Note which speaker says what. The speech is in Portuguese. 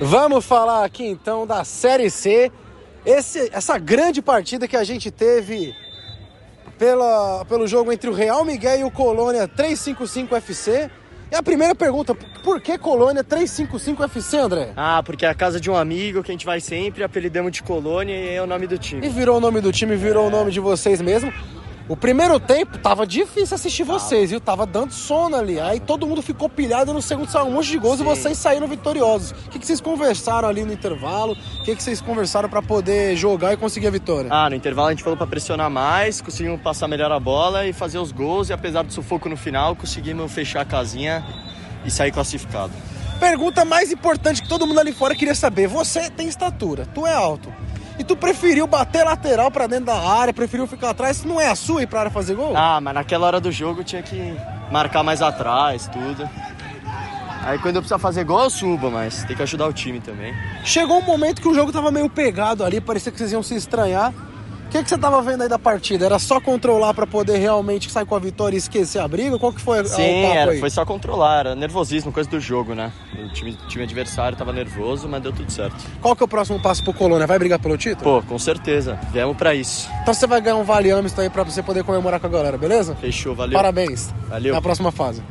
Speaker 1: Vamos falar aqui então da Série C. Esse, essa grande partida que a gente teve pela, pelo jogo entre o Real Miguel e o Colônia 355 FC. E a primeira pergunta, por que Colônia 355 FC, André?
Speaker 2: Ah, porque é a casa de um amigo que a gente vai sempre, apelidamos de Colônia e é o nome do
Speaker 1: E
Speaker 2: time.
Speaker 1: virou o nome do time, virou o nome de vocês mesmo. O primeiro tempo tava difícil assistir vocês, viu? Tava dando sono ali. Aí todo mundo ficou pilhado no segundo saiu um monte de gols e
Speaker 2: Sim.
Speaker 1: vocês saíram vitoriosos. O que, que vocês conversaram ali no intervalo? O que, que vocês conversaram pra poder jogar e conseguir a vitória?
Speaker 2: Ah, no intervalo a gente falou pra pressionar mais, conseguimos passar melhor a bola e fazer os gols e apesar do sufoco no final, conseguimos fechar a casinha e sair classificado.
Speaker 1: Pergunta mais importante que todo mundo ali fora queria saber. Você tem estatura, tu é alto. E tu preferiu bater lateral pra dentro da área, preferiu ficar atrás, não é a sua ir pra área fazer gol?
Speaker 2: Ah, mas naquela hora do jogo tinha que marcar mais atrás, tudo. Aí quando eu precisar fazer gol eu subo, mas tem que ajudar o time também.
Speaker 1: Chegou um momento que o jogo tava meio pegado ali, parecia que vocês iam se estranhar. O que, que você tava vendo aí da partida? Era só controlar pra poder realmente sair com a vitória e esquecer a briga? Qual que foi a-
Speaker 2: Sim, era,
Speaker 1: aí?
Speaker 2: foi só controlar, era nervosismo, coisa do jogo, né? O time, time adversário tava nervoso, mas deu tudo certo.
Speaker 1: Qual que é o próximo passo pro Colônia? Vai brigar pelo título?
Speaker 2: Pô, com certeza, viemos pra isso.
Speaker 1: Então você vai ganhar um Vale Amisto aí pra você poder comemorar com a galera, beleza?
Speaker 2: Fechou, valeu.
Speaker 1: Parabéns.
Speaker 2: Valeu.
Speaker 1: Até a próxima fase.